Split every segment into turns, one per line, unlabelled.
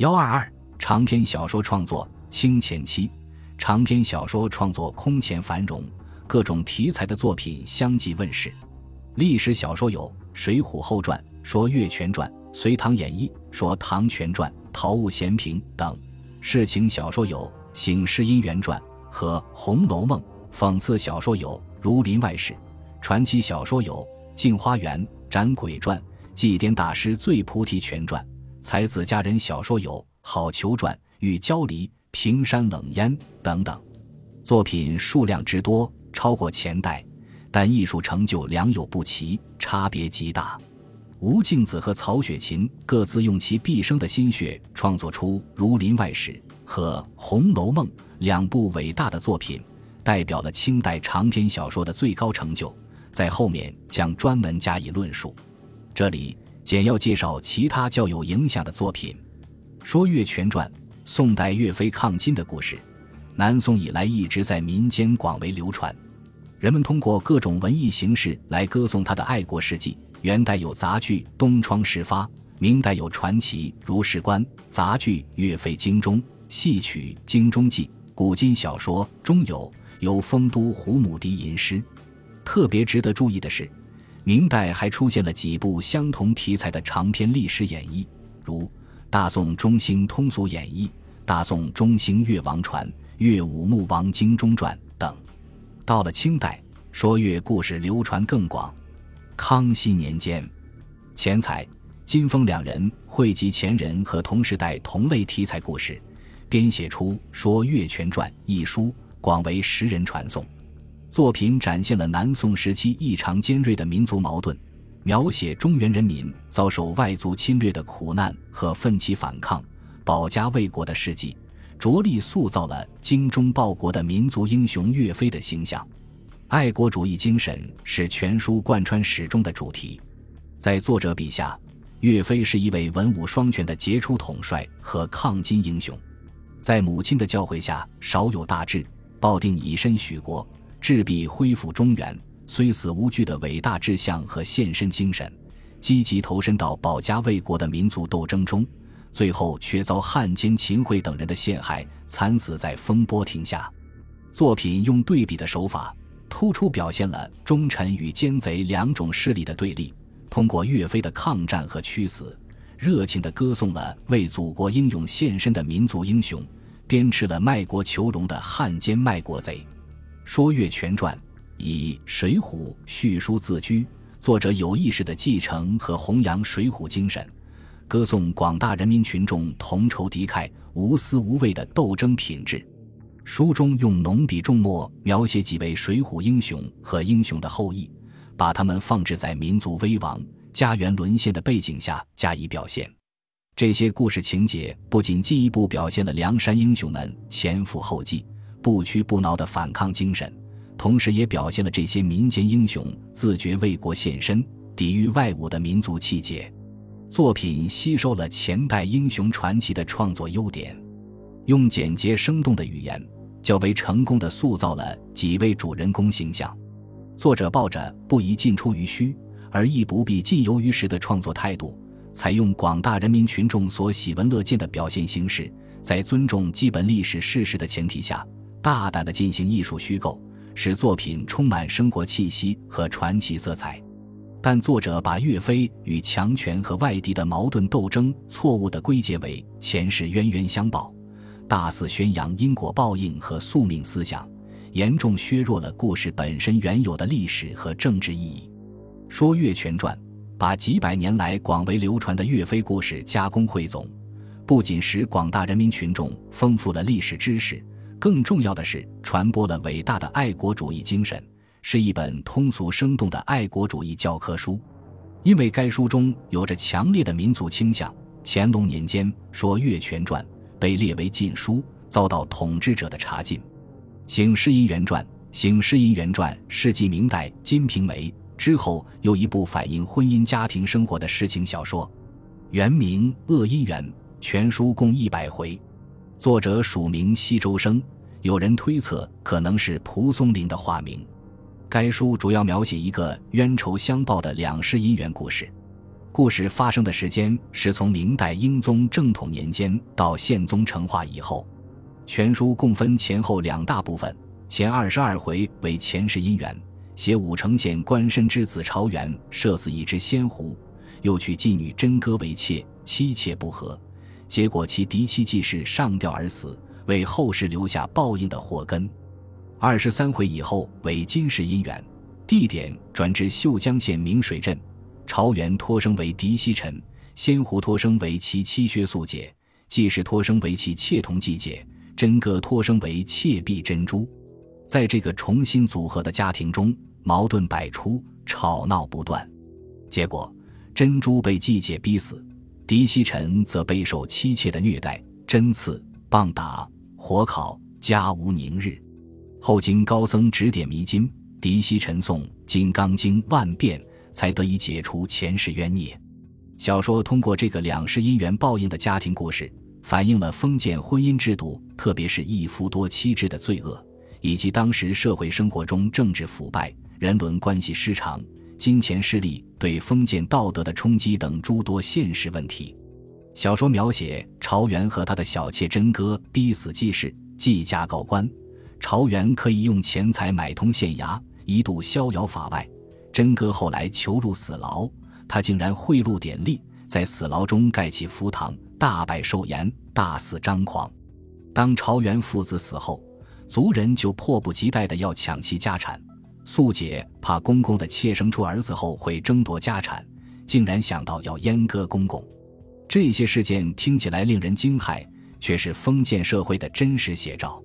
幺二二长篇小说创作清前期，长篇小说创作空前繁荣，各种题材的作品相继问世。历史小说有《水浒后传》，说《岳全传》，《隋唐演义》，说《唐全传》，《陶物闲评》等；世情小说有《醒世姻缘传》和《红楼梦》；讽刺小说有《儒林外史》；传奇小说有《镜花缘》《斩鬼传》《祭奠大师醉菩提全传》；才子佳人小说有《好逑传》《玉娇离》《平山冷烟》等等。作品数量之多，超过前代。但艺术成就良莠不齐，差别极大。吴敬梓和曹雪芹各自用其毕生的心血创作出《儒林外史》和《红楼梦》两部伟大的作品，代表了清代长篇小说的最高成就。在后面将专门加以论述。这里简要介绍其他较有影响的作品。说《岳全传》，宋代岳飞抗金的故事，南宋以来一直在民间广为流传。人们通过各种文艺形式来歌颂他的爱国事迹。元代有杂剧《东窗事发》，明代有传奇《如是观》，杂剧《岳飞精忠》，戏曲《精忠记》，古今小说中有有《丰都胡母笛吟诗》。特别值得注意的是，明代还出现了几部相同题材的长篇历史演义，如《大宋中兴通俗演义》《大宋中兴越王传》《越武穆王精忠传》等。到了清代，说岳故事流传更广。康熙年间，钱财、金风两人汇集前人和同时代同类题材故事，编写出《说岳全传》一书，广为时人传颂。作品展现了南宋时期异常尖锐的民族矛盾，描写中原人民遭受外族侵略的苦难和奋起反抗、保家卫国的事迹。着力塑造了精忠报国的民族英雄岳飞的形象，爱国主义精神是全书贯穿始终的主题。在作者笔下，岳飞是一位文武双全的杰出统帅和抗金英雄，在母亲的教诲下，少有大志，抱定以身许国、志必恢复中原、虽死无惧的伟大志向和献身精神，积极投身到保家卫国的民族斗争中。最后却遭汉奸秦桧等人的陷害，惨死在风波亭下。作品用对比的手法，突出表现了忠臣与奸贼两种势力的对立。通过岳飞的抗战和屈死，热情地歌颂了为祖国英勇献身的民族英雄，鞭笞了卖国求荣的汉奸卖国贼。说岳全传以《水浒》叙书自居，作者有意识地继承和弘扬水浒精神。歌颂广大人民群众同仇敌忾、无私无畏的斗争品质。书中用浓笔重墨描写几位水浒英雄和英雄的后裔，把他们放置在民族危亡、家园沦陷的背景下加以表现。这些故事情节不仅进一步表现了梁山英雄们前赴后继、不屈不挠的反抗精神，同时也表现了这些民间英雄自觉为国献身、抵御外侮的民族气节。作品吸收了前代英雄传奇的创作优点，用简洁生动的语言，较为成功的塑造了几位主人公形象。作者抱着不宜尽出于虚，而亦不必尽由于实的创作态度，采用广大人民群众所喜闻乐见的表现形式，在尊重基本历史事实的前提下，大胆地进行艺术虚构，使作品充满生活气息和传奇色彩。但作者把岳飞与强权和外敌的矛盾斗争错误地归结为前世冤冤相报，大肆宣扬因果报应和宿命思想，严重削弱了故事本身原有的历史和政治意义。说岳全传把几百年来广为流传的岳飞故事加工汇总，不仅使广大人民群众丰富了历史知识，更重要的是传播了伟大的爱国主义精神。是一本通俗生动的爱国主义教科书，因为该书中有着强烈的民族倾向。乾隆年间说《岳全传》被列为禁书，遭到统治者的查禁。《醒世姻缘传》《醒世姻缘传》是继明代《金瓶梅》之后又一部反映婚姻家庭生活的诗情小说，原名《恶姻缘》，全书共一百回，作者署名西周生，有人推测可能是蒲松龄的化名。该书主要描写一个冤仇相报的两世姻缘故事。故事发生的时间是从明代英宗正统年间到宪宗成化以后。全书共分前后两大部分，前二十二回为前世姻缘，写武城县官绅之子朝元射死一只仙狐，又娶妓女真歌为妾，妻妾不和，结果其嫡妻继室上吊而死，为后世留下报应的祸根。二十三回以后为今世姻缘，地点转至秀江县明水镇。朝元托生为嫡西臣，仙狐托生为其妻薛素姐，季氏托生为其妾同季姐，真歌托生为妾婢珍珠。在这个重新组合的家庭中，矛盾百出，吵闹不断。结果，珍珠被季姐逼死，狄西臣则备受妻妾的虐待，针刺、棒打、火烤，家无宁日。后经高僧指点迷津，狄西臣诵《金刚经》万遍。才得以解除前世冤孽。小说通过这个两世姻缘报应的家庭故事，反映了封建婚姻制度，特别是一夫多妻制的罪恶，以及当时社会生活中政治腐败、人伦关系失常、金钱势力对封建道德的冲击等诸多现实问题。小说描写朝元和他的小妾真哥逼死季氏，季家告官，朝元可以用钱财买通县衙，一度逍遥法外。真哥后来囚入死牢，他竟然贿赂典吏，在死牢中盖起福堂，大摆寿筵，大肆张狂。当朝元父子死后，族人就迫不及待地要抢其家产。素姐怕公公的妾生出儿子后会争夺家产，竟然想到要阉割公公。这些事件听起来令人惊骇，却是封建社会的真实写照。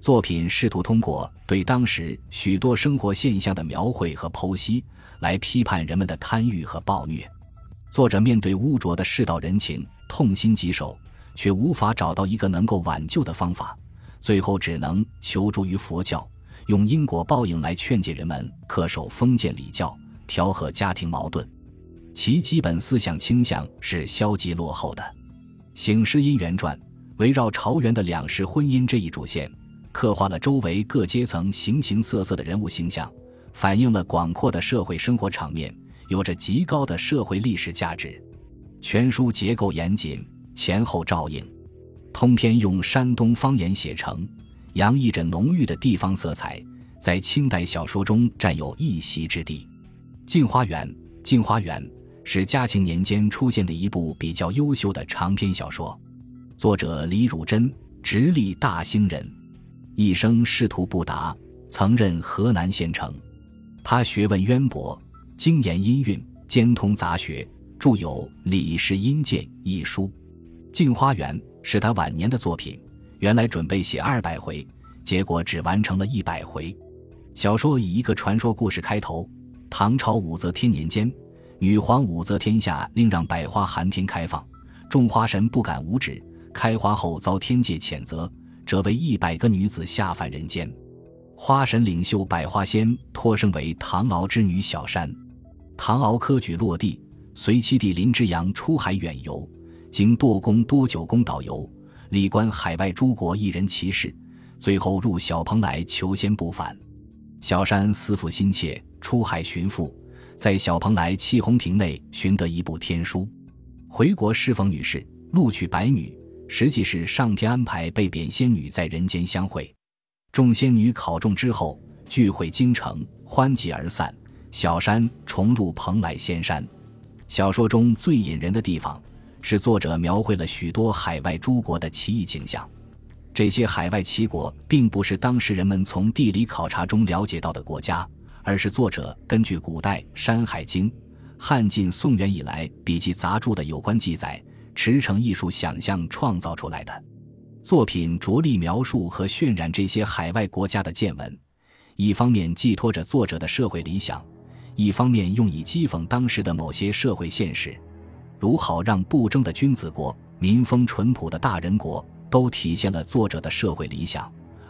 作品试图通过对当时许多生活现象的描绘和剖析，来批判人们的贪欲和暴虐。作者面对污浊的世道人情，痛心疾首，却无法找到一个能够挽救的方法，最后只能求助于佛教，用因果报应来劝诫人们恪守封建礼教，调和家庭矛盾。其基本思想倾向是消极落后的。《醒狮姻缘传》围绕朝元的两世婚姻这一主线。刻画了周围各阶层形形色色的人物形象，反映了广阔的社会生活场面，有着极高的社会历史价值。全书结构严谨，前后照应，通篇用山东方言写成，洋溢着浓郁的地方色彩，在清代小说中占有一席之地。《镜花缘》《镜花缘》是嘉庆年间出现的一部比较优秀的长篇小说，作者李汝珍，直隶大兴人。一生仕途不达，曾任河南县丞。他学问渊博，精研音韵，兼通杂学，著有《李氏音鉴》一书。《镜花缘》是他晚年的作品，原来准备写二百回，结果只完成了一百回。小说以一个传说故事开头：唐朝武则天年间，女皇武则天下令让百花寒天开放，众花神不敢无止，开花后遭天界谴责。这为一百个女子下凡人间，花神领袖百花仙托生为唐敖之女小山。唐敖科举落地，随七弟林之阳出海远游，经舵工多九宫导游，历观海外诸国一人奇事，最后入小蓬莱求仙不返。小山思父心切，出海寻父，在小蓬莱气红亭内寻得一部天书，回国侍奉女士，录取白女。实际是上天安排被贬仙女在人间相会，众仙女考中之后聚会京城，欢集而散。小山重入蓬莱仙山。小说中最引人的地方是作者描绘了许多海外诸国的奇异景象。这些海外奇国并不是当时人们从地理考察中了解到的国家，而是作者根据古代《山海经》、汉晋宋元以来笔记杂著的有关记载。驰骋艺术想象创造出来的作品，着力描述和渲染这些海外国家的见闻，一方面寄托着作者的社会理想，一方面用以讥讽当时的某些社会现实，如好让不争的君子国、民风淳朴的大人国，都体现了作者的社会理想；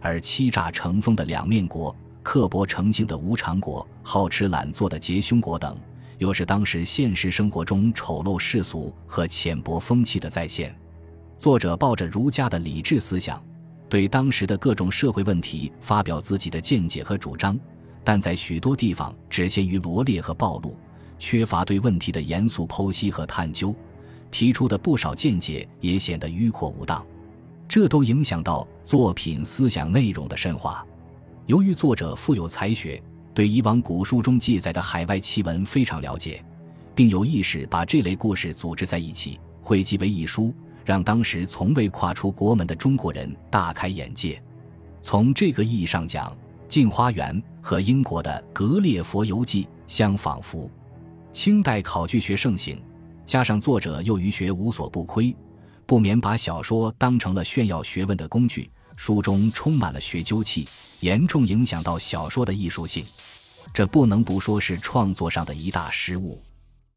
而欺诈成风的两面国、刻薄成性的无常国、好吃懒做的结凶国等。又是当时现实生活中丑陋世俗和浅薄风气的再现。作者抱着儒家的理智思想，对当时的各种社会问题发表自己的见解和主张，但在许多地方只限于罗列和暴露，缺乏对问题的严肃剖析和探究，提出的不少见解也显得迂阔无当，这都影响到作品思想内容的深化。由于作者富有才学，对以往古书中记载的海外奇闻非常了解，并有意识把这类故事组织在一起，汇集为一书，让当时从未跨出国门的中国人大开眼界。从这个意义上讲，《镜花缘》和英国的《格列佛游记》相仿佛。清代考据学盛行，加上作者又于学无所不窥，不免把小说当成了炫耀学问的工具。书中充满了学究气，严重影响到小说的艺术性，这不能不说是创作上的一大失误。